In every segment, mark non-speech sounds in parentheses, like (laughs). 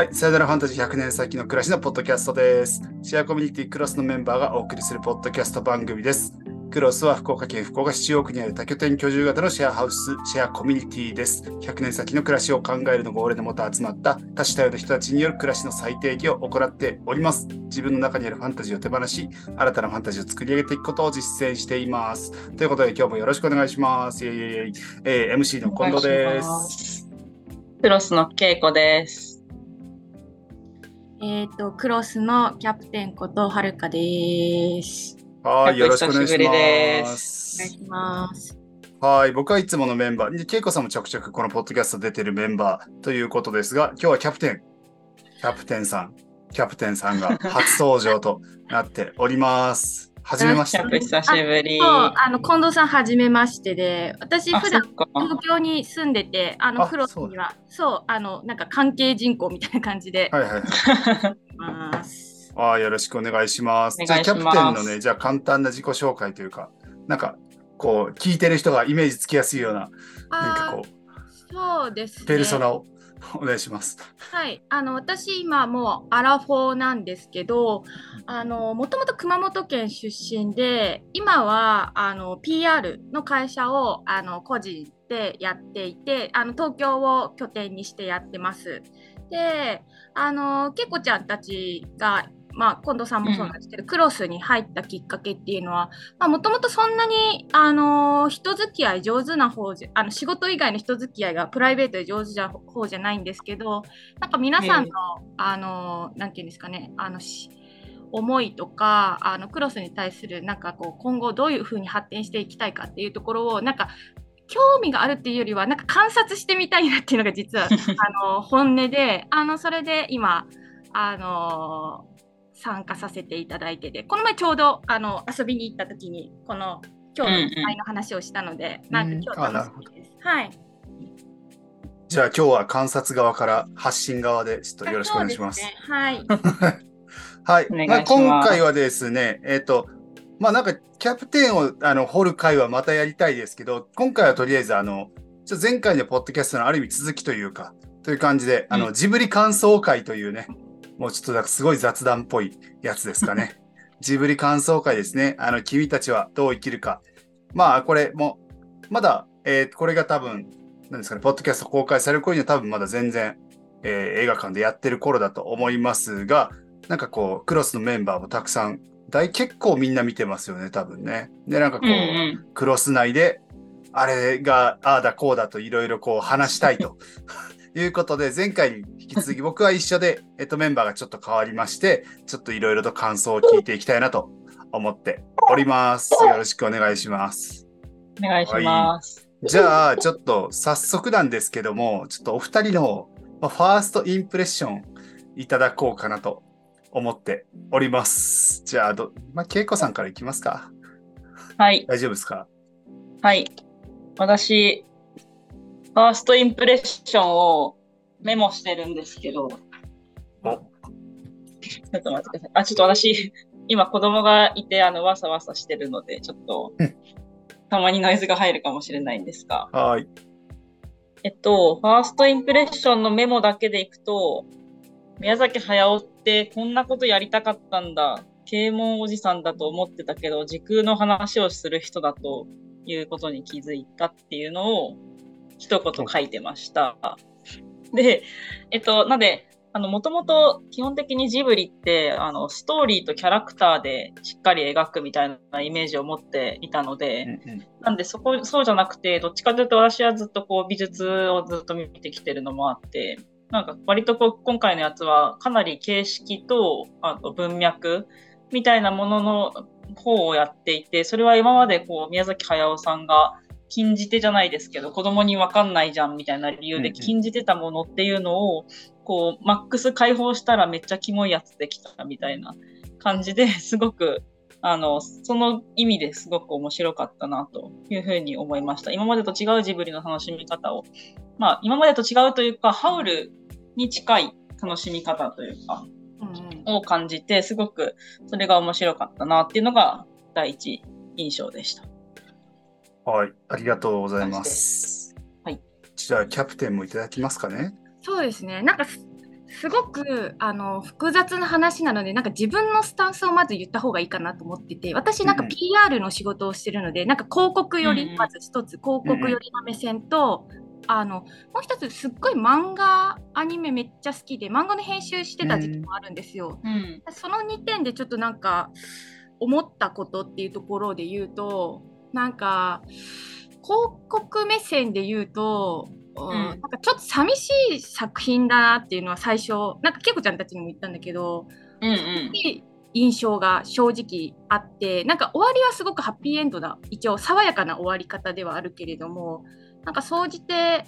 はい、さよならファンタジー100年先の暮らしのポッドキャストです。シェアコミュニティクロスのメンバーがお送りするポッドキャスト番組です。クロスは福岡県福岡市中央区にある多拠点居住型のシェアハウス、シェアコミュニティです。100年先の暮らしを考えるのが俺のもと集まった多種多様な人たちによる暮らしの最低限を行っております。自分の中にあるファンタジーを手放し、新たなファンタジーを作り上げていくことを実践しています。ということで今日もよろしくお願いします。イエイイエイえー MC の近藤です。クロスの稽古です。えっ、と、クロスのキャプテンことはるかです。はい、よろしくお願いしま。ですお願いします。はい、僕はいつものメンバー、で、ケイコさんもちょくちょくこのポッドキャスト出てるメンバーということですが、今日はキャプテン、キャプテンさん、キャプテンさんが初登場となっております。はじめまして。久しぶり。そう、あの、近藤さん、はじめましてで、私、あ、普段。東京に住んでて、あの、あクロスには、そう、あの、なんか関係人口みたいな感じで、はいはい。あーよろしくお願いします。じゃあ、キャプテンのね、じゃあ簡単な自己紹介というか、なんか、こう、聞いてる人がイメージつきやすいような、なんかあこーそうですね。う、ペルソナをお願いします。はい、あの私今もうアラフォーなんですけど、あのもともと熊本県出身で、今はあの PR の会社をあの個人でやっていて、あの東京を拠点にしてやってます。で、あのけいこちゃんたちがまあ、近藤さんもそうなんですけど、クロスに入ったきっかけっていうのはもともとそんなに、あの人付き合い上手な方じゃあの仕事以外の人付き合いがプライベートで上手な方じゃないんですけどなんか皆さんの、あのなんていうんですかねあのし思いとかあのクロスに対するなんかこう今後どういうふうに発展していきたいかっていうところをなんか興味があるっていうよりはなんか観察してみたいなっていうのが実はあの本音であのそれで今あの参加させていただいててこの前ちょうどあの遊びに行った時にこの今日の会の話をしたので、なんか今日楽しみです。はい。じゃあ今日は観察側から発信側でちょっとよろしくお願いします。すねはい。(laughs) はい。お願いしまあ、今回はですね、えっ、と、まあなんかキャプテンをあの掘る回はまたやりたいですけど、今回はとりあえずあの、ちょっと前回のポッドキャストのある意味続きというか、という感じで、あの、うんジブリ感想会というね、もうちょっとなんかすごい雑談っぽいやつですかね。(laughs) ジブリ感想会ですね。あの、君たちはどう生きるか。まあこれも、まだ、えーこれが多分、なんですかね、ポッドキャスト公開される頃には多分まだ全然、えー映画館でやってる頃だと思いますが、なんかこう、クロスのメンバーもたくさん、大結構みんな見てますよね、多分ね。で、なんかこう、うんうん。クロス内で、あれが、ああだこうだといろいろこう話したいということで、前回に引き続き僕は一緒で、えっと、メンバーがちょっと変わりまして、ちょっといろいろと感想を聞いていきたいなと思っております。よろしくお願いします。お願いします。じゃあ、ちょっと早速なんですけども、ちょっとお二人のまあファーストインプレッションいただこうかなと思っております。じゃあ、ど、まあ、恵子さんからいきますか。はい。大丈夫ですか？はい。私、ファーストインプレッションをメモしてるんですけど、おちょっと待ってください。あ、ちょっと私、(laughs) 今子供がいて、あの、わさわさしてるので、ちょっとうん、たまにノイズが入るかもしれないんですが、はい。えっと、ファーストインプレッションのメモだけでいくと、宮崎駿ってこんなことやりたかったんだ。啓蒙おじさんだと思ってたけど、時空の話をする人だということに気づいたっていうのを一言書いてました。で、えっと、なんで、あの、もともと基本的にジブリって、あの、ストーリーとキャラクターでしっかり描くみたいなイメージを持っていたので、うんうんなんでそこ、そうじゃなくて、どっちかというと私はずっとこう美術をずっと見てきてるのもあって、なんか割とこう今回のやつはかなり形式とあと文脈みたいなものの方をやっていて、それは今までこう宮崎駿さんが禁じ手じゃないですけど、子供にわかんないじゃんみたいな理由で禁じてたものっていうのを、こうマックス解放したらめっちゃキモいやつできたみたいな感じで (laughs) すごくあの、その意味ですごく面白かったなというふうに思いました。今までと違うジブリの楽しみ方を、まあ、今までと違うというか、ハウルに近い楽しみ方というか、うんうんを感じて、すごくそれが面白かったなっていうのが第一印象でした。はい。ありがとうございます。はい。じゃあ、キャプテンもいただきますかね。そうですね。なんかすすごくあの複雑な話なので、なんか自分のスタンスをまず言った方がいいかなと思ってて、私なんかうん PR の仕事をしてるので、なんか広告より、うんまず一つ広告よりの目線と、あのもう一つすっごい漫画アニメめっちゃ好きで漫画の編集してた時期もあるんですよ。うん。その2点でちょっとなんか思ったことっていうところで言うとなんか広告目線で言うと、うんんなんかちょっと寂しい作品だなっていうのは最初なんかけいこちゃんたちにも言ったんだけど、うんうん。いい印象が正直あってなんか終わりはすごくハッピーエンドだ一応爽やかな終わり方ではあるけれどもなんか総じて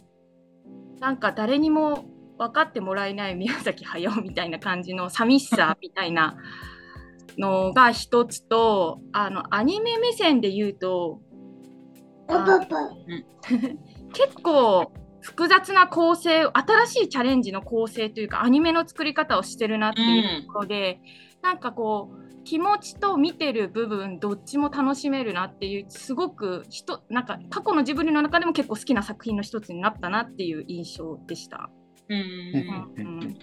なんか誰にも分かってもらえない宮崎駿みたいな感じの寂しさみたいなのが一つとあのアニメ目線で言うとあ (laughs) 結構複雑な構成新しいチャレンジの構成というかアニメの作り方をしてるなっていうところで、なんかこう気持ちと見てる部分どっちも楽しめるなっていうすごく人なんか過去のジブリの中でも結構好きな作品の一つになったなっていう印象でした。うんうん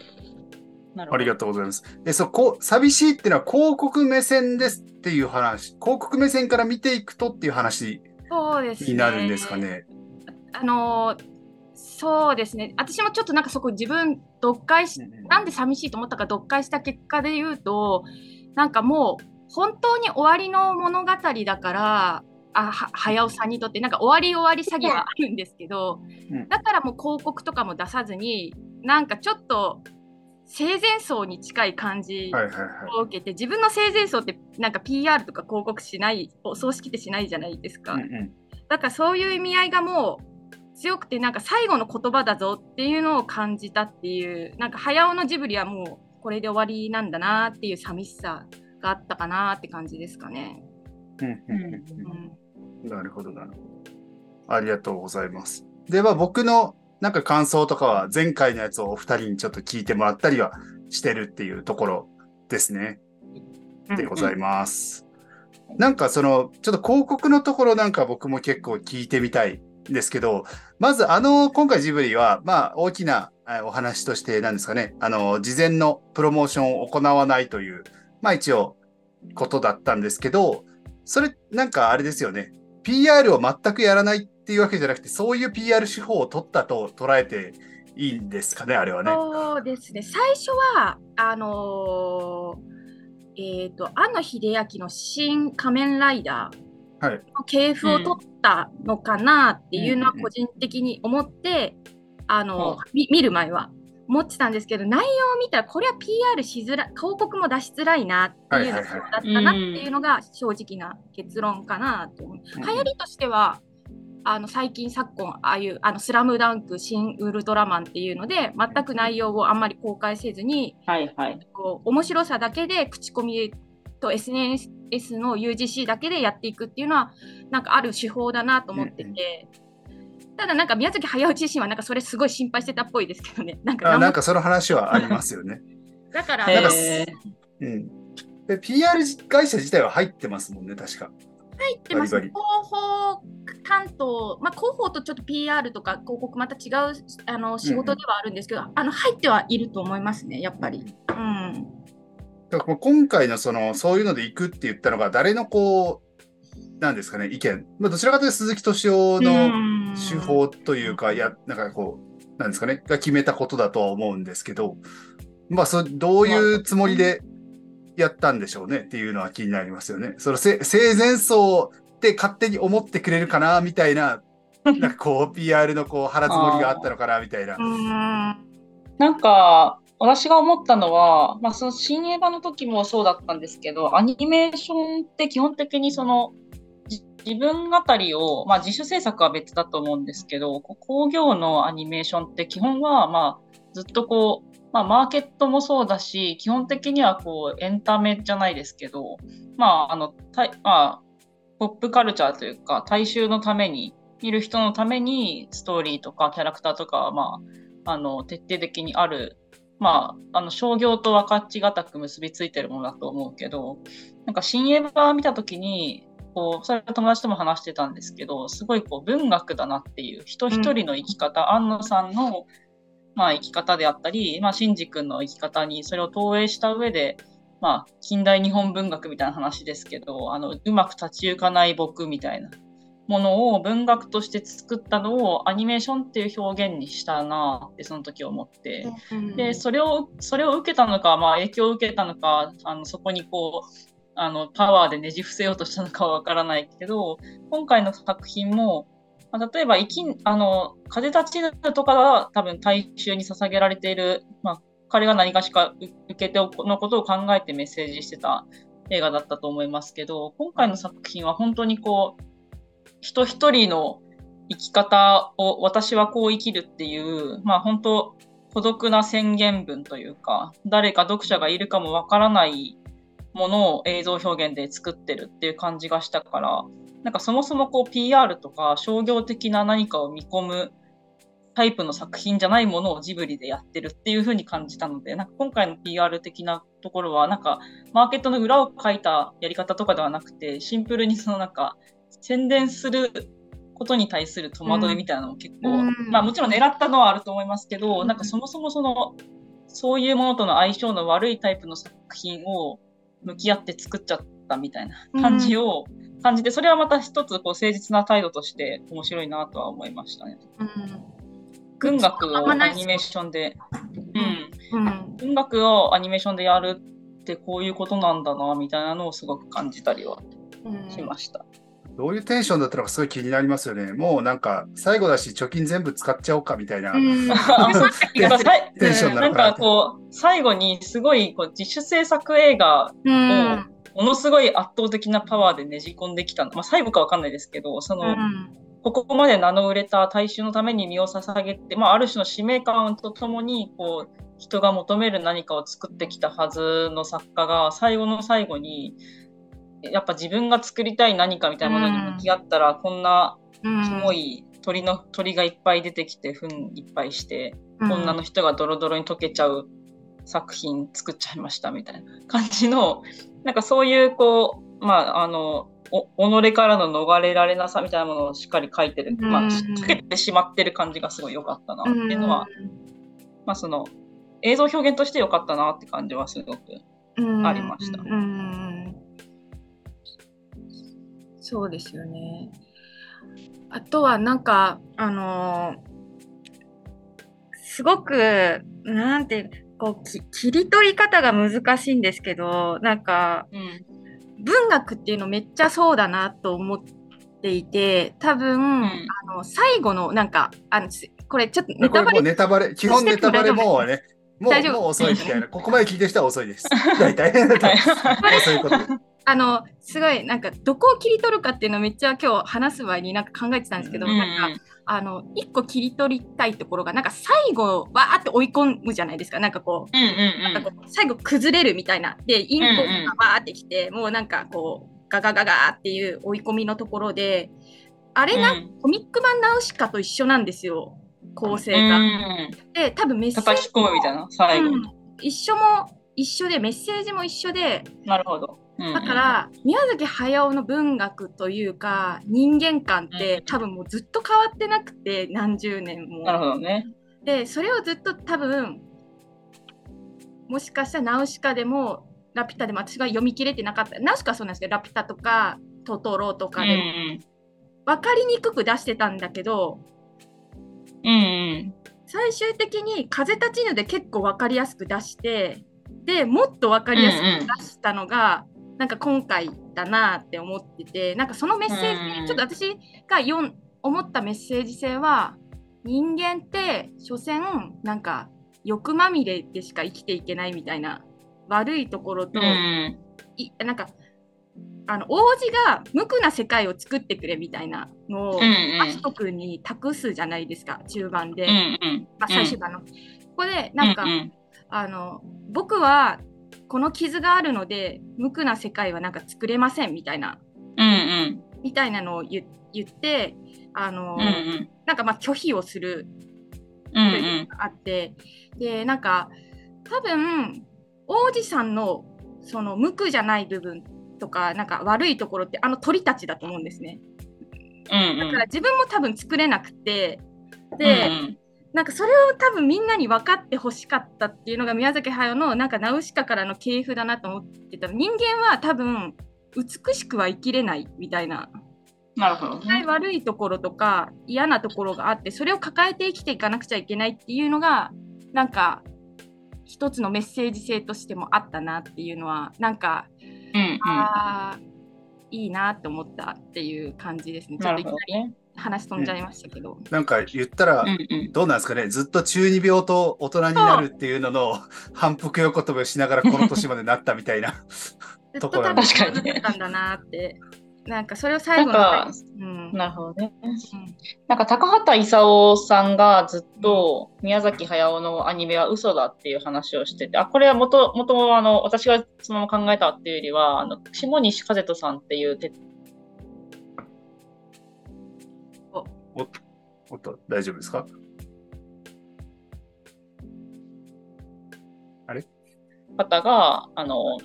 ありがとうございます。え、そう、こう、寂しいっていうのは広告目線ですっていう話、広告目線から見ていくとっていう話そうですね。になるんですかね。あのーそうですね私もちょっとなんかそこ自分読解しなんで寂しいと思ったか読解した結果で言うとなんかもう本当に終わりの物語だからあは早尾さんにとってなんか終わり終わり詐欺はあるんですけど、うんだからもう広告とかも出さずになんかちょっと生前葬に近い感じはいはいはい。を受けて、自分の生前葬ってなんか PR とか広告しないお葬式ってしないじゃないですか。うんうんだからそういう意味合いがもう強くてなんか最後の言葉だぞっていうのを感じたっていうなんか早尾のジブリはもうこれで終わりなんだなっていう寂しさがあったかなって感じですかね。うんうんうんううんん、なるほど、なるほど。ありがとうございます。では、僕のなんか感想とかは、前回のやつをお二人にちょっと聞いてもらったりはしてるっていうところですね。でございます。なんかその、ちょっと広告のところなんか僕も結構聞いてみたいんですけど、まずあの、今回ジブリは、まあ大きなえお話として何ですかね、あの、事前のプロモーションを行わないという、まあ一応、ことだったんですけど、それなんかあれですよね、PR を全くやらないっていうわけじゃなくて、そういう PR 手法を取ったと捉えていいんですかね、あれはね。そうですね最初はあのーえっ、と庵野秀明の「新仮面ライダー」はいの系譜を取ったのかなっていうのは個人的に思って、あのうんみ見る前は思ってたんですけど内容を見たらこれは PR しづらい広告も出しづらいなっていうのはいはいはいだったなっていうのが正直な結論かなと思う。うん流行りとしてはあの最近昨今ああいう「あのスラムダンク新ウルトラマン」っていうので全く内容をあんまり公開せずにはいはい。こう面白さだけで口コミと SNS の UGC だけでやっていくっていうのはなんかある手法だなと思ってて、ただなんか宮崎駿自身はなんかそれすごい心配してたっぽいですけどねなんかなんかその話はありますよね。(laughs) だからなんかへーうん。で PR 会社自体は入ってますもんね、確か。入ってます。広報担当、まあ、広報とちょっと PR とか広告また違うあの仕事ではあるんですけど、あの入ってはいると思いますねやっぱり。うん。だから今回のその、そういうので行くって言ったのが、誰のこう、なんですかね、意見。まあ、どちらかというと鈴木敏夫の手法というか、いや、なんかこう、なんですかね、が決めたことだとは思うんですけど、まあ、そどういうつもりでやったんでしょうねっていうのは気になりますよね。そのせ生前葬って勝手に思ってくれるかなみたいな、(laughs) なんかこう、PR のこう腹積もりがあったのかなみたいな。うんなんか、私が思ったのは、まあ、その新映画の時もそうだったんですけど、アニメーションって基本的にその、じ自分語りを、まあ、自主制作は別だと思うんですけど、工業のアニメーションって基本は、まあ、ずっとこう、まあ、マーケットもそうだし、基本的にはこう、エンタメじゃないですけど、まあ、あの、たまあ、ポップカルチャーというか、大衆のために、見る人のために、ストーリーとかキャラクターとか、まあ、あの、徹底的にあるまあ、あの商業と分かちがたく結びついてるものだと思うけど、なんか新映画見たときに、こう、それは友達とも話してたんですけど、すごいこう文学だなっていう、人一人の生き方、安野さんのまあ、生き方であったり、まあ、シンジ君の生き方にそれを投影した上で、まあ、近代日本文学みたいな話ですけど、あのうまく立ち行かない僕みたいなものを文学として作ったのをアニメーションっていう表現にしたなってその時思って、でそれをそれを受けたのか、まあ、影響を受けたのかあのそこにこうあのパワーでねじ伏せようとしたのかはわからないけど今回の作品も、まあ、例えば生きあの「風立ちぬ」とかは多分大衆に捧げられている、まあ、彼が何かしか受けてのことを考えてメッセージしてた映画だったと思いますけど今回の作品は本当にこう人一人の生き方を私はこう生きるっていうまあ本当孤独な宣言文というか誰か読者がいるかもわからないものを映像表現で作ってるっていう感じがしたからなんかそもそもこう PR とか商業的な何かを見込むタイプの作品じゃないものをジブリでやってるっていう風に感じたのでなんか今回の PR 的なところはなんかマーケットの裏を書いたやり方とかではなくてシンプルにそのなんか宣伝することに対する戸惑いみたいなのも結構、うん。まあもちろん狙ったのはあると思いますけど、なんかそもそもそのそういうものとの相性の悪いタイプの作品を向き合って作っちゃったみたいな感じを感じて、それはまた一つこう誠実な態度として面白いなとは思いましたね。文学をアニメーションで、うん、うん。文学をアニメーションでやるってこういうことなんだなみたいなのをすごく感じたりはうん。しました。どういうテンションだったのかすごい気になりますよね。もうなんか最後だし貯金全部使っちゃおうかみたいな。(laughs) テンションななんのかなかこう最後にすごいこう自主制作映画うんものすごい圧倒的なパワーでねじ込んできたの、まあ、最後かわかんないですけどその、ここまで名の売れた大衆のために身を捧げて、まあ、ある種の使命感とともにこう人が求める何かを作ってきたはずの作家が最後の最後にやっぱ自分が作りたい何かみたいなものに向き合ったら、こんなうん。キモい鳥の鳥がいっぱい出てきて糞いっぱいして、女の人がドロドロに溶けちゃう作品作っちゃいましたみたいな感じのなんかそういうこうまああのお己からの逃れられなさみたいなものをしっかり書いてる、まあ、うんかけてしまってる感じがすごい良かったなっていうのは、まあその映像表現として良かったなって感じはすごくありました。そうですよね。あとはなんかあのーすごくなんてこうき切り取り方が難しいんですけどなんかうん文学っていうのめっちゃそうだなと思っていて多分、んあの最後のなんかあのすこれちょっとネこれもうタバレネタバレ、基本ネタバレもうね、もうもう遅いみたいな。ここまで聞いてる人は遅いです。(laughs) 大体。もう (laughs) そういうこと。あのすごいなんかどこを切り取るかっていうのをめっちゃ今日話す前になんか考えてたんですけど、うんなんかあの一個切り取りたいところがなんか最後わーって追い込むじゃないですか。なんかこううんうんなんかこう最後崩れるみたいなでインコがうんうんバーってきて、もうなんかこうガガガガーっていう追い込みのところであれな、うん。コミック版ナウシカと一緒なんですよ。構成が。うん。で多分メッセージ叩き込むみたいな最後。に、うん。一緒も一緒でメッセージも一緒で。なるほど、うんうん。だから、宮崎駿の文学というか人間観って、うん。多分もうずっと変わってなくて何十年も。なるほどね。でそれをずっと多分もしかしたらナウシカでもラピュタでも私が読み切れてなかった。ナウシカはそうなんですけどラピュタとかトトロとかでも。うん分かりにくく出してたんだけどうんうん。最終的に「風立ちぬ」で結構分かりやすく出してでもっと分かりやすく出したのが、なんか今回だなって思っててなんかそのメッセージ、うんちょっと私が読ん思ったメッセージ性は人間って所詮なんか欲まみれでしか生きていけないみたいな悪いところと、うんいなんかあの王子が無垢な世界を作ってくれみたいなのを、うんうん。アスト君に託すじゃないですか中盤で、うんうん。まあ、最終盤の。ここでなんか、うんうん。あの僕はこの傷があるので無垢な世界はなんか作れませんみたいなうんうん。みたいなのを言言ってあの、うんうん。なんかまあ拒否をするうんうというのがあって、でなんか多分王子さんのその無垢じゃない部分とかなんか悪いところってあの鳥たちだと思うんですね。んうん。だから自分も多分作れなくてうんで、なんかそれを多分みんなに分かってほしかったっていうのが宮崎駿のなんかナウシカからの系譜だなと思ってた。人間は多分美しくは生きれないみたいな。なるほど、ね、悪いところとか嫌なところがあってそれを抱えて生きていかなくちゃいけないっていうのがなんか一つのメッセージ性としてもあったなっていうのはなんか、うんうん、あいいなって思ったっていう感じですね。ちょっといきなり話飛んじゃいましたけど。うん、なんか言ったら、どうなんですかね、ずっと中二病と大人になるっていうのの (laughs) 反復横跳びをしながらこの年までなったみたいな。ところなんですかね。たんだなって。なんかそれを最後の、うん、なるほどね。うん、なんか高畑勲さんがずっと宮崎駿のアニメは嘘だっていう話をしてて、あ、これはもともとあの私がそのまま考えたっていうよりは、あの下西和人さんっていうておおっと、大丈夫ですか？あれ？方が、あの、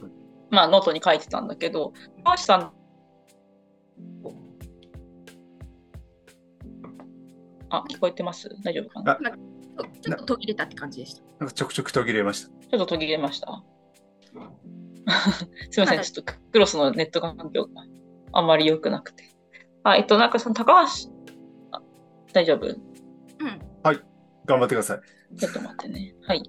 まあ、ノートに書いてたんだけど、高橋さんあ、聞こえてます？大丈夫かな？ちょっと途切れたって感じでした。なんかちょくちょく途切れました。ちょっと途切れました。(laughs) すみません、ちょっとクロスのネット環境があんまり良くなくて。あ、えっと、なんかその高橋、大丈夫？うん。はい、頑張ってください。ちょっと待ってね。はい。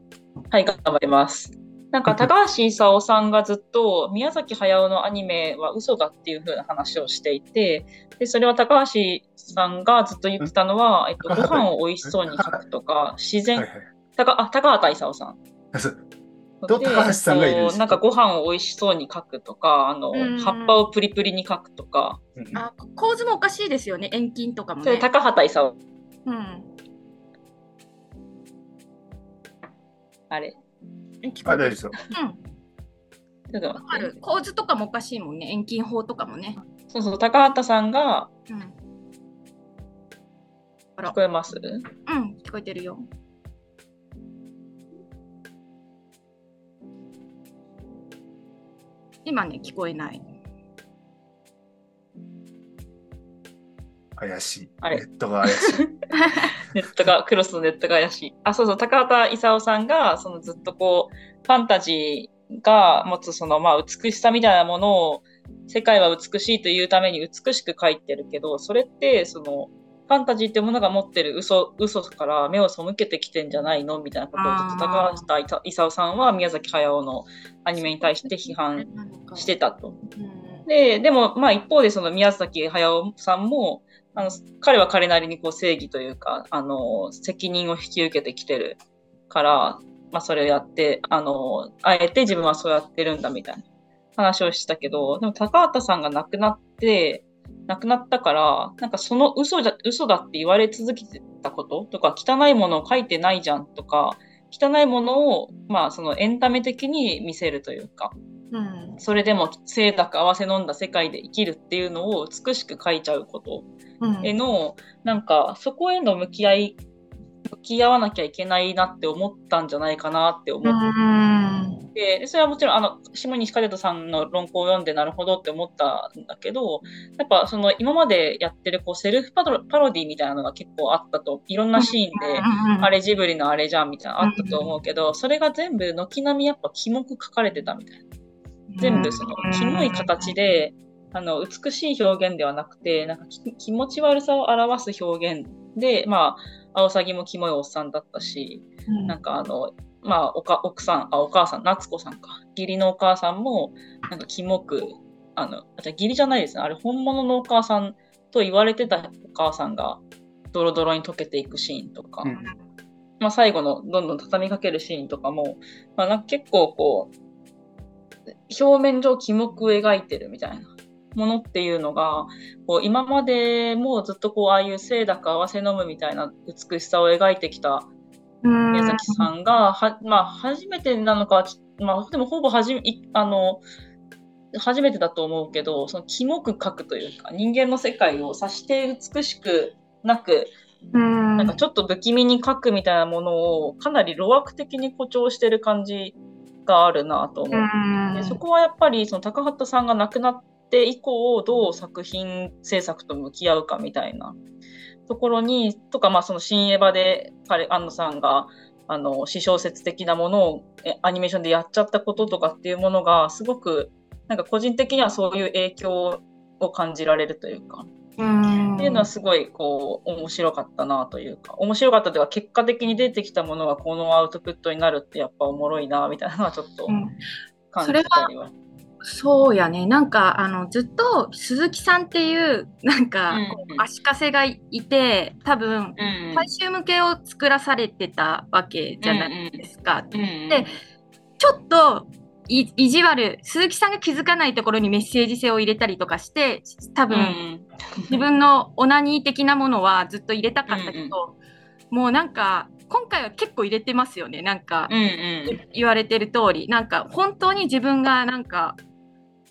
はい、頑張ります。なんか高橋勲さんがずっと (laughs) 宮崎駿のアニメは嘘だっていう風な話をしていて、でそれは高橋さんがずっと言ってたのは、えっと、ご飯を美味しそうに書くとか、自然、はいはい、高あ高畑勲さん。高橋さんがいるなんかご飯を美味しそうに書くとか、あの、葉っぱをプリプリに書くとか。あ構図もおかしいですよね、遠近とかも、ね。高畑勲。うん。あれ？聞こえ大丈夫うん。ちょっとある構図とかもおかしいもんね、遠近法とかもね。そうそう、高畑さんが、うん、聞こえます？うん、聞こえてるよ。今ね、聞こえない。怪しい。ネットが怪しい。(laughs) ネットが、クロスのネットが怪しい。あ、そうそう、高畑勲さんが、そのずっとこう、ファンタジーが持つその、まあ、美しさみたいなものを、世界は美しいというために美しく書いてるけど、それって、その、ファンタジーっていうものが持ってる嘘嘘から目を背けてきてんじゃないの？みたいなことをずっと高畑勲さんは宮崎駿のアニメに対して批判してたと。ででも、まあ、一方でその宮崎駿さんもあの彼は彼なりにこう正義というかあの責任を引き受けてきてるから、まあ、それをやってあのあえて自分はそうやってるんだみたいな話をしたけどでも高畑さんが亡くなって亡くなったからなんかその嘘だ嘘だって言われ続けてたこととか汚いものを書いてないじゃんとか汚いものを、まあ、そのエンタメ的に見せるというか、うん、それでも清濁合わせ飲んだ世界で生きるっていうのを美しく書いちゃうことへの、うん、なんかそこへの向き合い向き合わなきゃいけないなって思ったんじゃないかなって思って、でそれはもちろんあの下西和人さんの論考を読んでなるほどって思ったんだけどやっぱその今までやってるこうセルフパロディみたいなのが結構あったといろんなシーンで、あれジブリのあれじゃんみたいなのあったと思うけどそれが全部軒並みやっぱキモく書かれてたみたいな。全部そのキモい形であの美しい表現ではなくてなんか気持ち悪さを表す表現で、まあ、アオサギもキモいおっさんだったし、うん、なんかあの、まあ、おか奥さんあお母さん夏子さんか。義理のお母さんもなんかキモくあのじゃ義理じゃないですね。あれ本物のお母さんと言われてたお母さんがドロドロに溶けていくシーンとか、うん、まあ、最後のどんどん畳みかけるシーンとかも、まあ、なんか結構こう表面上気目描いてるみたいなものっていうのがこう今までもずっとこうああいう清濁合わせ飲むみたいな美しさを描いてきた宮崎さんがは、まあ、初めてなのか、まあ、でもほぼはじあの初めてだと思うけどそのキモく描くというか人間の世界を察して美しくなくなんかちょっと不気味に描くみたいなものをかなり路悪的に誇張してる感じがあるなと思ってそこはやっぱりその高畑さんが亡くなって以降どう作品制作と向き合うかみたいなところに、とか、まあ、その新エヴァで彼、安野さんが、あの、私小説的なものをえアニメーションでやっちゃったこととかっていうものが、すごく、なんか個人的にはそういう影響を感じられるというか、うん。っていうのはすごいこう面白かったなというか。面白かったというか結果的に出てきたものがこのアウトプットになるってやっぱおもろいなみたいなのはちょっとうん。感じたりは。そうやね。なんか、あの、ずっと鈴木さんっていう、なんか、うん足かせがいて、多分、うん大衆向けを作らされてたわけじゃないですか。うんでちょっとい意地悪、鈴木さんが気づかないところにメッセージ性を入れたりとかして、多分、うん自分のオナニー的なものはずっと入れたかったけど、もうなんか、今回は結構入れてますよね。なんか、うんうん。言われてる通り、なんか本当に自分がなんか、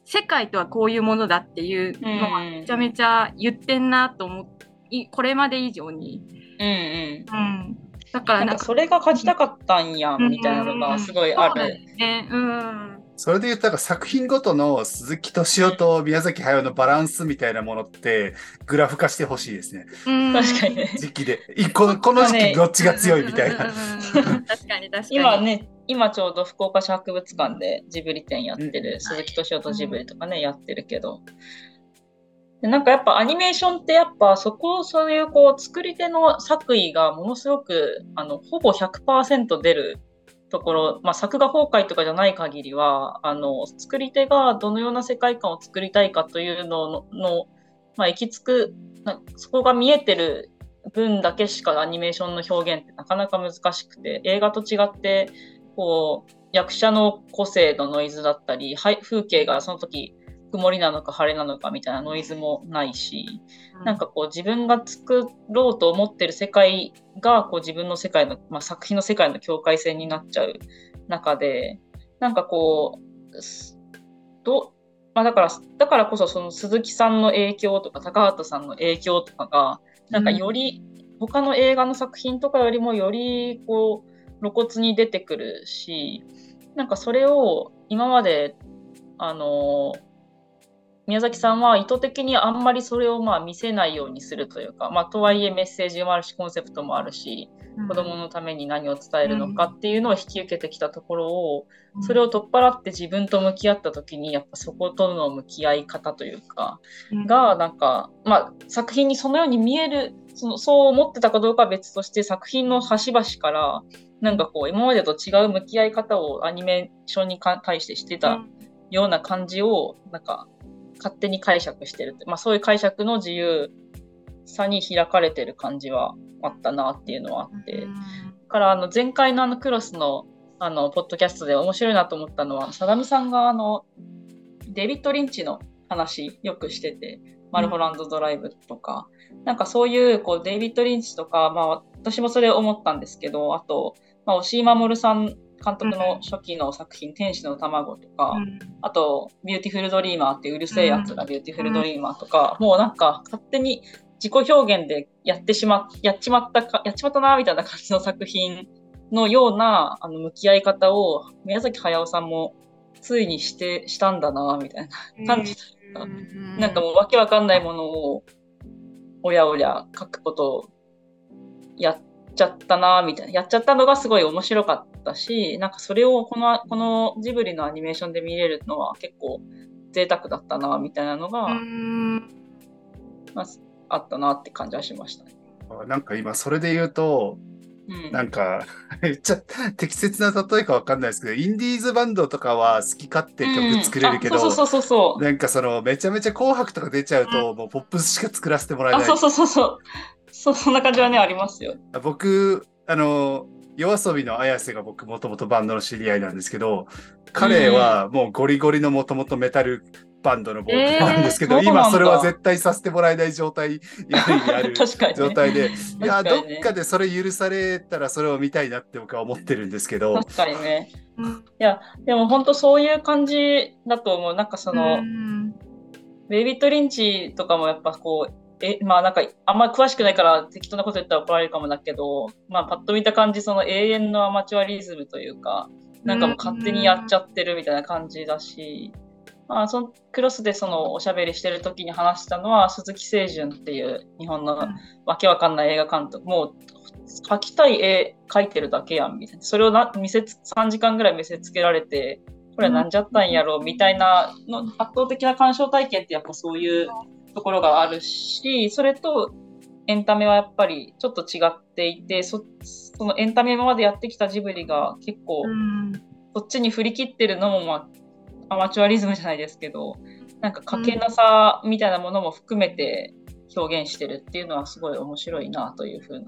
世界とはこういうものだっていうのはうんめちゃめちゃ言ってんなと思って、いこれまで以上に。うんうんうん、だからなんか、かそれが書きたかったんやんみたいなのがすごいあそうだる。よね。うん。それで言うと、なんか作品ごとの鈴木敏夫と宮崎駿のバランスみたいなものって、グラフ化してほしいですね。うん確かにね。時期で。いこのこの時期どっちが強いみたいな。うんうんうん確かに確かに。今ね、今ちょうど福岡市博物館でジブリ展やってる、鈴木敏夫とジブリとかね、やってるけど。でなんかやっぱアニメーションってやっぱそこそういうこう作り手の作為がものすごくあのほぼ100%出るところ、まあ、作画崩壊とかじゃない限りはあの作り手がどのような世界観を作りたいかというのの、まあ、行き着くそこが見えてる分だけしかアニメーションの表現ってなかなか難しくて映画と違ってこう役者の個性のノイズだったり風景がその時曇りなのか晴れなのかみたいなノイズもないし、なんかこう自分が作ろうと思ってる世界がこう自分の世界の、まあ、作品の世界の境界線になっちゃう中でなんかこうすどまあ、だからだからこそその鈴木さんの影響とか高畑さんの影響とかがなんかより他の映画の作品とかよりもよりこう露骨に出てくるしなんかそれを今まであの宮崎さんは意図的にあんまりそれをまあ見せないようにするというか、まあ、とはいえメッセージもあるしコンセプトもあるし子供のために何を伝えるのかっていうのを引き受けてきたところをそれを取っ払って自分と向き合った時にやっぱそことの向き合い方というかがなんか、まあ、作品にそのように見えるそのそう思ってたかどうかは別として作品の端々からなんかこう今までと違う向き合い方をアニメーションにか対してしてたような感じをなんか勝手に解釈してるって、まあ、そういう解釈の自由さに開かれてる感じはあったなっていうのはあって。だからあの前回のあのクロスのあのポッドキャストで面白いなと思ったのは相模さんがあのデビッド・リンチの話よくしててマルホランドドライブとか、なんかそういうこうデイビッド・リンチとか、まあ、私もそれ思ったんですけどあと、まあ、押井守さん監督の初期の作品「天使の卵」とか、あと「ビューティフル・ドリーマー」ってうる星やつらが「ビューティフル・ドリーマー」とか、もうなんか勝手に自己表現でやってしまやっちまったかやっちまったなみたいな感じの作品のようなあの向き合い方を宮崎駿さんもついにしてしたんだなみたいな感じというか、なんかもうわけわかんないものをおやおや書くことをやっちゃったなみたいなやっちゃったのがすごい面白かったしなんかそれをこのこのジブリのアニメーションで見れるのは結構贅沢だったなみたいなのが、まあ、あったなって感じはしましたね。なんか今それで言うと、うん、なんかめっちゃ適切な例えかわかんないですけど、インディーズバンドとかは好き勝手曲作れるけど、うそうそうそうそうなんかそのめちゃめちゃ紅白とか出ちゃうと、もうポップスしか作らせてもらえない。あそうそうそうそうそうそんな感じはねありますよ。僕、あの、夜遊びの綾瀬が僕もともとバンドの知り合いなんですけど、彼はもうゴリゴリのもともとメタルバンドのボーカルなんですけど、えー今それは絶対させてもらえない状態、やるにある (laughs) 確かに、ね、状態で、いや、どっ確かでそれ許されたらそれを見たいなって僕は思ってるんですけど、確かにね。いやでも本当そういう感じだと思う。なんかその、ベイビッド・リンチとかもやっぱこうえまあなんかあんまり詳しくないから適当なこと言ったら怒られるかもだけど、まあ、パッと見た感じその永遠のアマチュアリズムというかなんかもう勝手にやっちゃってるみたいな感じだしまあ、そのクロスでそのおしゃべりしてる時に話したのは鈴木清純っていう日本のわけわかんない映画監督、もう描きたい絵描いてるだけやんみたいな。それをな見せつ3時間ぐらい見せつけられてこれはなんじゃったんやろみたいなの圧倒的な鑑賞体験ってやっぱそういうところがあるしそれとエンタメはやっぱりちょっと違っていてそそのエンタメ今までやってきたジブリが結構、うんそっちに振り切ってるのも、まあ、アマチュアリズムじゃないですけどなんか書けなさみたいなものも含めて表現してるっていうのはすごい面白いなというふうに。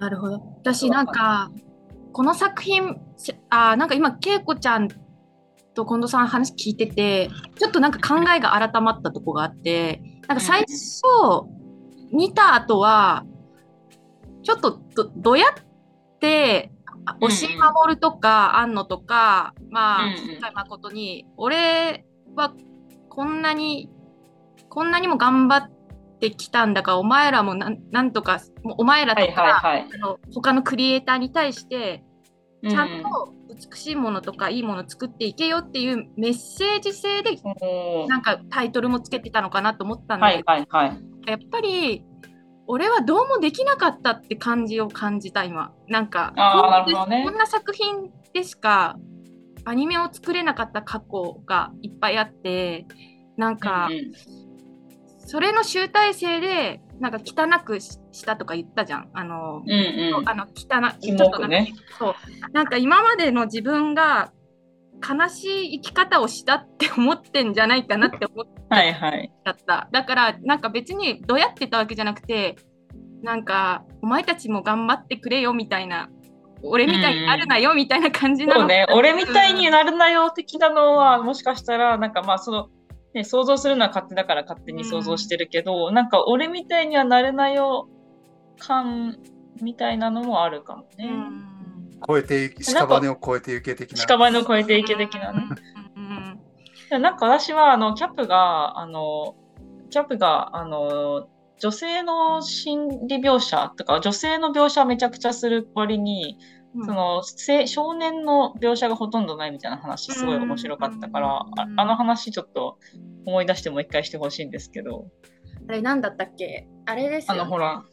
なるほど。私なんかこの作品しあなんか今恵子ちゃんと近藤さんの話聞いててちょっとなんか考えが改まったとこがあってなんか最初見た後はちょっとどどやって押井守とか庵野とかまあうんうん新海誠に俺はこんなにこんなにも頑張ってきたんだからお前らもなんなんとかお前らとはいか、はいはい。あの他のクリエイターに対してちゃんと美しいものとかいいもの作っていけよっていうメッセージ性でなんかタイトルもつけてたのかなと思ったんはいだけど、はいはい。やっぱり俺はどうもできなかったって感じを感じた今。なんかあーこんなね。こんな作品でしかアニメを作れなかった過去がいっぱいあってなんか、うんうんそれの集大成でなんか汚くししたとか言ったじゃん。あの、うんうん。あの汚ちょっとなんかね。そう。なんか今までの自分が悲しい生き方をしたって思ってんじゃないかなって思っはいはい。ちゃっただからなんか別にどうやってたわけじゃなくてなんかお前たちも頑張ってくれよみたいな俺みたいになるなよみたいな感じなの。そうね、俺みたいになるなよ的なのは、もしかしたら、なんかまあ、その、ね、想像するのは勝手だから勝手に想像してるけど、なんか俺みたいにはなれなよ感みたいなのもあるかもね。うん超えてい屍を超えていけ的な。屍を超えていけ的なね。うんいやなんか私はあのキャップがあのキャップがあの女性の心理描写とか女性の描写をめちゃくちゃする割に、うんそのせ少年の描写がほとんどないみたいな話すごい面白かったから、あの話ちょっと思い出してもう一回してほしいんですけど。あれなんだったっけ？あれですよ、ね、あのほら。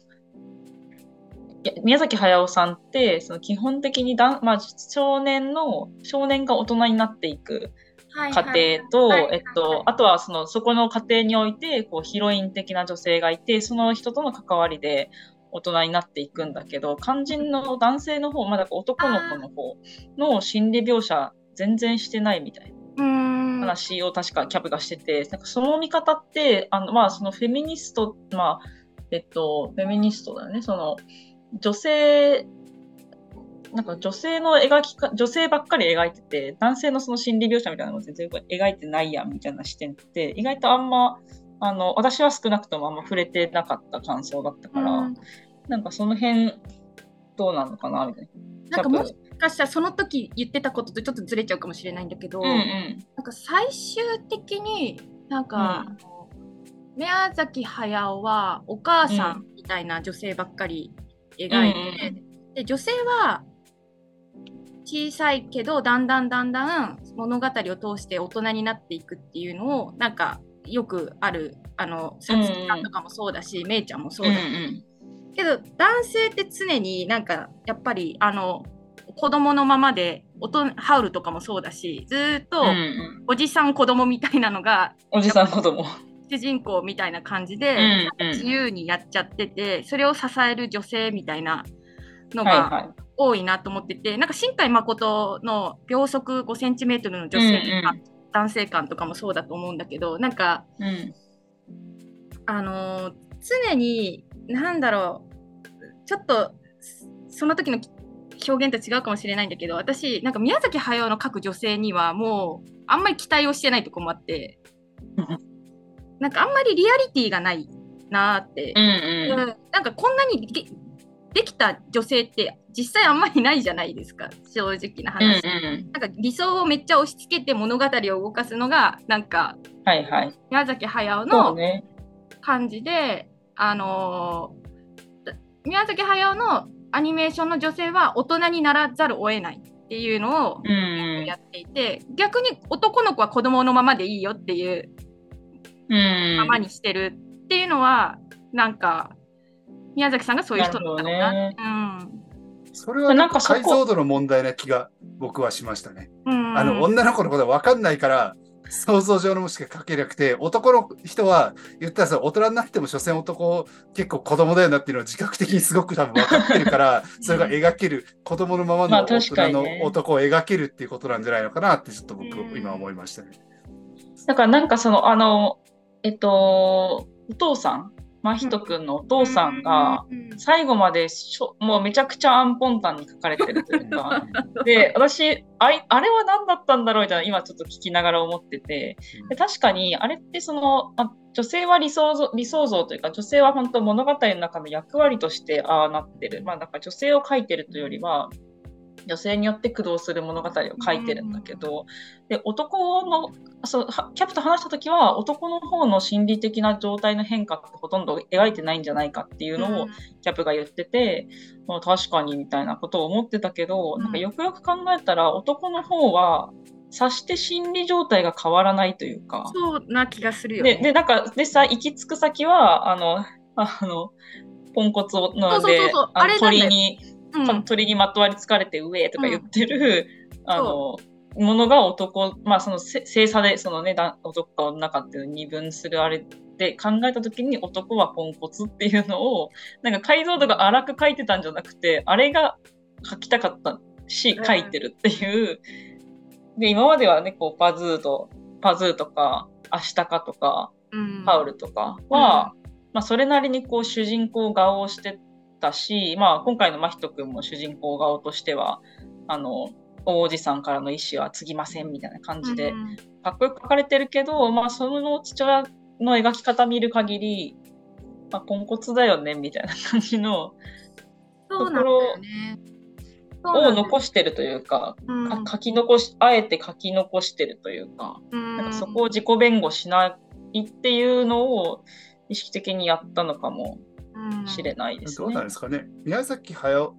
宮崎駿さんってその基本的にだん、まあ、少年の少年が大人になっていくはい家庭と、えっと、あとはそのそこの家庭においてこうヒロイン的な女性がいてその人との関わりで大人になっていくんだけど肝心の男性の方まだ男の子の方の心理描写全然してないみたいな話を確かキャプがしててなんかその見方ってあの、まあ、そのフェミニスト、まあえっと、フェミニストだよね。その女性なんか女性の描きか女性ばっかり描いてて男性のその心理描写みたいなのを全然描いてないやんみたいな視点って意外とあんまあの私は少なくともあんま触れてなかった感想だったから、うん。なんかその辺どうなのかなみたいな。なんかもしかしたらその時言ってたこととちょっとずれちゃうかもしれないんだけど、うんうん。なんか最終的になんか、うん。宮崎駿はお母さんみたいな女性ばっかり描いて、で女性は小さいけどだんだんだんだん物語を通して大人になっていくっていうのをなんかよくあるあのさつきさんとかもそうだし、めいちゃんもそううんだし、けど男性って常になんかやっぱりあの子供のままでおとハウルとかもそうだしずーっとうんうん。おじさん子供みたいなのがおじさん子供。主人公みたいな感じうで、んうん。自由にやっちゃっててそれを支える女性みたいなのはいがはい。多いなと思ってて、なんか新海誠の秒速5センチメートルの女性感、うん男性感とかもそうだと思うんだけどなんかうん。あのー常に何だろうちょっとその時の表現と違うかもしれないんだけど私なんか宮崎駿の描く女性にはもうあんまり期待をしてないとこもあって (laughs) なんかあんまりリアリティがないなーって、うんうん。うん。なんかこんなにでできた女性って実際あんまりないじゃないですか正直なうん話、うん。なんか理想をめっちゃ押し付けて物語を動かすのがなんかはいはい。宮崎駿のね。感じで、あのー宮崎駿のアニメーションの女性は大人にならざるを得ないっていうのをうんやっていて、逆に男の子は子供のままでいいよっていううんままにしてるっていうのは、なんか宮崎さんがそういう人だったのかな。なるそれはなんか解像度の問題な気が僕はしましたね。うん、あの女の子のことは分かんないから想像上のもしか書けなくて男の人は言ったらさ大人になっても所詮男結構子供だよなっていうのを自覚的にすごく多分分かってるから (laughs) それが描ける子供のまままあの大人の男を描けるっていうことなんじゃないのかなってちょっと僕うん今思いましたね。だからなんかその、あの、えっと、お父さん、真人くんのお父さんが、うん最後までしょもうめちゃくちゃアンポンタンに書かれてるというか、(laughs) で、私、あいあれは何だったんだろうみたいな、今ちょっと聞きながら思ってて、で確かに、あれってその、あ女性は理想像理想像というか、女性は本当物語の中の役割としてああなってる。まあ、なんか女性を書いてるというよりは、女性によって駆動する物語を書いてるんだけど、で男のそキャプと話した時は男の方の心理的な状態の変化ってほとんど描いてないんじゃないかっていうのをキャプが言ってて、まあ、確かにみたいなことを思ってたけど、うんなんかよくよく考えたら男の方は察して心理状態が変わらないというか。そうな気がするよね。で、で、なんか、でさ、行き着く先は、あの、あの、ポンコツのそうそうそうでその鳥に、まとわりつかれて上とか言ってる、あの、ものが男、まあそのせ性差でそのね、だ男か女かっていう二分するあれで考えたときに男はポンコツっていうのを、なんか解像度が荒く書いてたんじゃなくて、あれが書きたかったし、うん。書いてるっていう。で、今まではね、こうパズーと、パズーとか、アシタカとか、うん。パウルとかは、まあ、それなりにこう主人公顔をしてたし、まあ、今回の真人君も主人公顔としてはあの王子さんからの意思は継ぎませんみたいな感じで、うんかっこよく書かれてるけど、まあ、その父親の描き方見る限り、まあ、ポンコツだよねみたいな感じのそうなんだよね。そうを残してるというか、うんか書き残しあえて書き残してるというか。なんかそこを自己弁護しないっていうのを意識的にやったのかもしれないですねどうなん。ですかね宮崎駿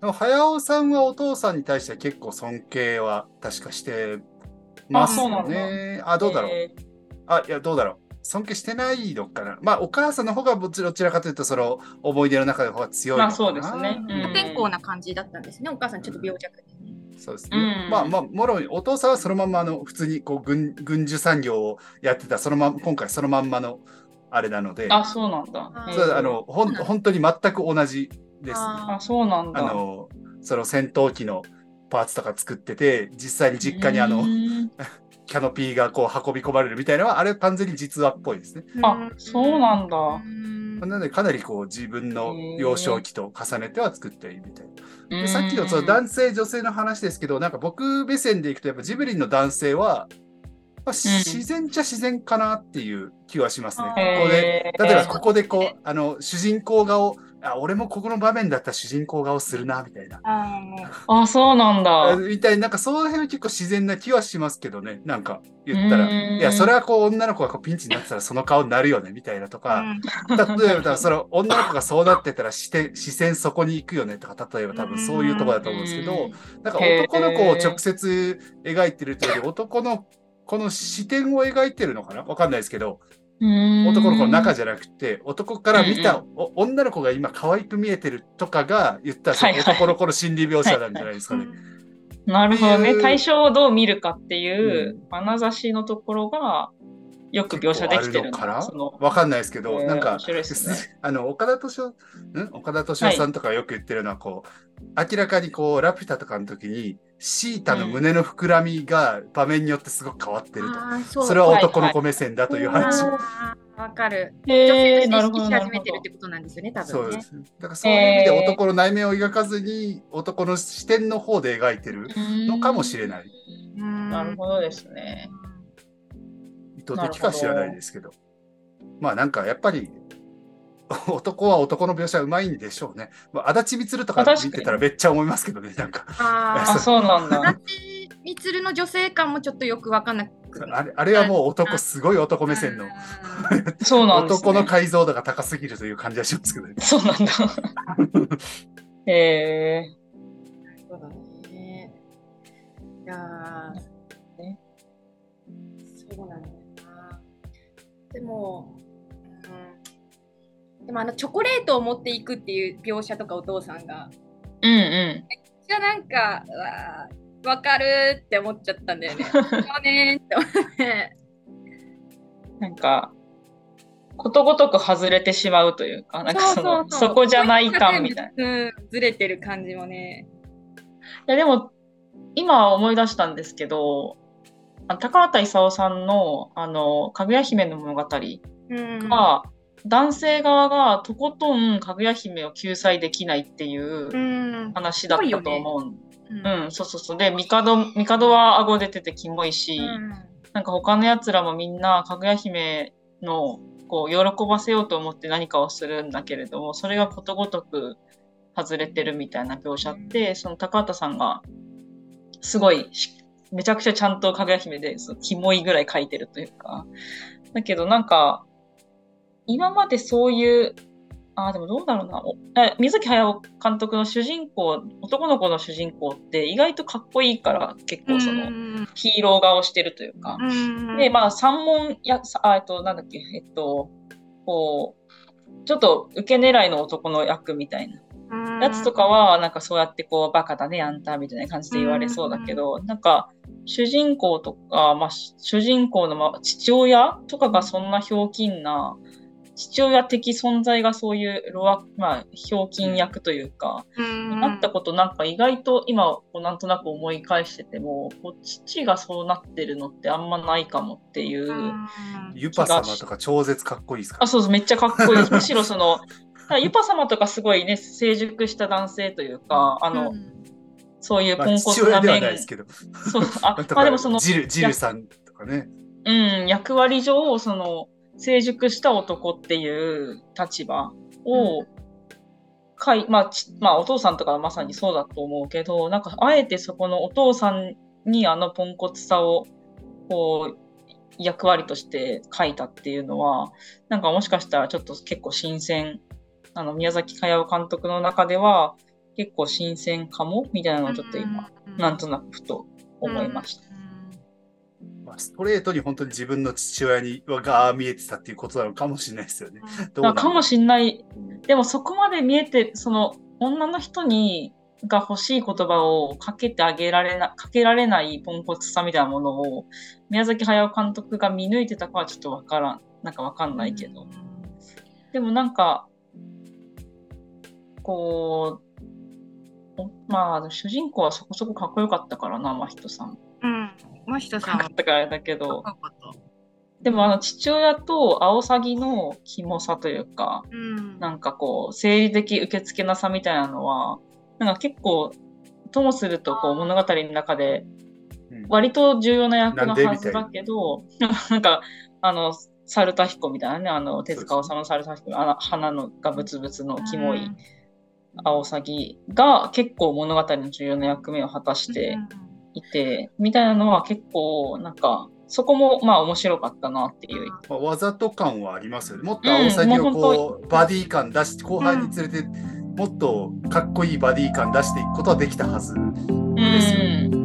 でも駿さんはお父さんに対して結構尊敬は確かしてますよあそうなんね。あどうだろう、えあいやどうだろう尊敬してないのかなまあお母さんの方がどちどちらかというとその思い出の中の方が強いのかな。まあそうですねうん破天荒な感じだったんですね。お母さんちょっと病弱でね。そうですね。うんまあまあ、もろにお父さんはそのまんまあの普通にこう軍軍需産業をやってた、そのまん今回そのまんまのあれなので、ーあ、そうなんだ。そうあのほん本当に全く同じですね。ああ、そうなんだ。あのその戦闘機のパーツとか作ってて、実際に実家にあのうーん (laughs) キャノピーがこう運び込まれるみたいなのは、あれ完全に実話っぽいですね。あそうなんだうんなので、かなりこう自分の幼少期と重ねては作っているみたいな。でさっきのその男性、女性の話ですけど、なんか僕目線でいくと、やっぱジブリの男性は、まあ、自然っちゃ自然かなっていう気はしますね。ここで、例えばここでこう、あの、主人公顔、あ、俺もここの場面だったら主人公顔するな、みたいな。ああ、そうなんだ。みたいな、なんかその辺は結構自然な気はしますけどね。なんか言ったら。いや、それはこう女の子がこうピンチになってたらその顔になるよね、みたいなとーか。うん例えば、その女の子がそうなってたら視点、視線そこに行くよねとか、例えば多分そういうところだと思うんですけど、なんか男の子を直接描いてるというより、男のこの視点を描いてるのかな？わかんないですけど、男男の子の中じゃなくて、男から見た、うんお女の子が今可愛く見えてるとかが言ったら、その男の子の心理描写なんじゃないですかね。なるほどね。対象をどう見るかっていう眼差しのところがよく描写できてるかな？そのわかんないですけど、えーなんかね (laughs) あの、岡田敏夫、ん？岡田敏夫さんとかよく言ってるのは、こう、明らかにこう、ラピュタとかの時に、シータの胸の膨らみが場面によってすごく変わってると。あーそれは男の子目線だという話。あーわかる。へ女ー性として意識始めてるってことなんですよね、多分ね。そうです。だからそういう意味でえー男の内面を描かずに、男の視点の方で描いてるのかもしれない。うんなるほどですね。意図的か知らないですけど。まあなんかやっぱり、(laughs) 男は男の描写うまいんでしょうね。まあ、足立光とか見てたらめっちゃ思いますけどね、なんか。ああ、そうなんだ。あ。みつるの女性感もちょっとよくわかんなくてあれあれはもう男、すごい男目線の。そうなんです、ね。男の解像度が高すぎるという感じはしますけどね。そうなんだ。(laughs) へえそうだねいやも、うん、でもあのチョコレートを持っていくっていう描写とかお父さんが、うんうん。じゃなんか、うわかるって思っちゃったんだよね。そうねーって思って。なんか、ことごとく外れてしまうというか、なんかその、そこじゃない感みたいな。いうん、ずれてる感じもね。や、でも、今思い出したんですけど、高畑勲さんの、あの、かぐや姫の物語うん、が、男性側がとことんかぐや姫を救済できないっていううん、話だったと思う。うん。うん、そうそうそう。で、帝、帝は顎出ててキモいし、なんか他のやつらもみんなかぐや姫のこう喜ばせようと思って何かをするんだけれどもそれがことごとく外れてるみたいな描写ってその高畑さんがすごいしめちゃくちゃちゃんとかぐや姫でそのキモいぐらい書いてるというか。だけどなんか今までそういうあーでもどうだろうな。水木駿監督の主人公男の子の主人公って意外とかっこいいから結構その、うん。ヒーロー顔してるというか、うん。で、まあ、三問や、さあえっと、なんだっけ、えっと、こう、ちょっと受け狙いの男の役みたいな。やつとかは、なんかそうやってこう、バカだね、あんた、みたいな感じで言われそうだけど、なんか、主人公とか、まあ、し主人公の、まあ、父親とかがそんなひょうきんな、父親的存在がそういうロア、まあ、ひょうきん役というか、うん。なったことなんか意外と今こうなんとなく思い返しててもこう父がそうなってるのってあんまないかもっていう、うん。ユパ様とか超絶かっこいいですか？らあそうそうめっちゃかっこいい。ですむしろその (laughs) ユパ様とかすごいね成熟した男性というかあの、うんそういうまあ、ポンコツな面、ですけど。そうあ (laughs) まあでもそのジル、ジルさんとかね。うん、役割上、その、成熟した男っていう立場を、かい、まあ、ちまあ、お父さんとかはまさにそうだと思うけど、なんか、あえてそこのお父さんにあのポンコツさを、こう、役割として書いたっていうのは、なんかもしかしたらちょっと結構新鮮、あの、宮崎駿監督の中では、結構新鮮かも？みたいなのをちょっと今、なんとなくふと思いました。まあ、ストレートに本当に自分の父親にが見えてたっていうことなのかもしれないですよね。(laughs) どうかもしんない。でもそこまで見えて、その女の人にが欲しい言葉をかけてあげられな、かけられないポンコツさみたいなものを宮崎駿監督が見抜いてたかはちょっとわからん、なんかわかんないけど。でもなんか、こう、おまあ主人公はそこそこかっこよかったからな、真人さん。うん。もしとさん。はかったからあれだけど、かっこよかった。でもあの父親とアオサギのキモさというか、うん。なんかこう、生理的受付なさみたいなのは、なんか結構、ともするとこう物語の中でうん。割と重要な役のはずだけど、なんか、あの、猿田彦みたいなね、あの、手塚治虫の猿田彦、あの花のがブツブツのキモいアオサギが結構物語の重要な役目を果たしていて、みたいなのは結構、なんか、そこもまあ面白かったなっていう。まあ、わざと感はありますよね。もっと青サギをうんもうこう、バディ感出して、後輩に連れて、もっとかっこいいバディ感出していくことはできたはず。うん。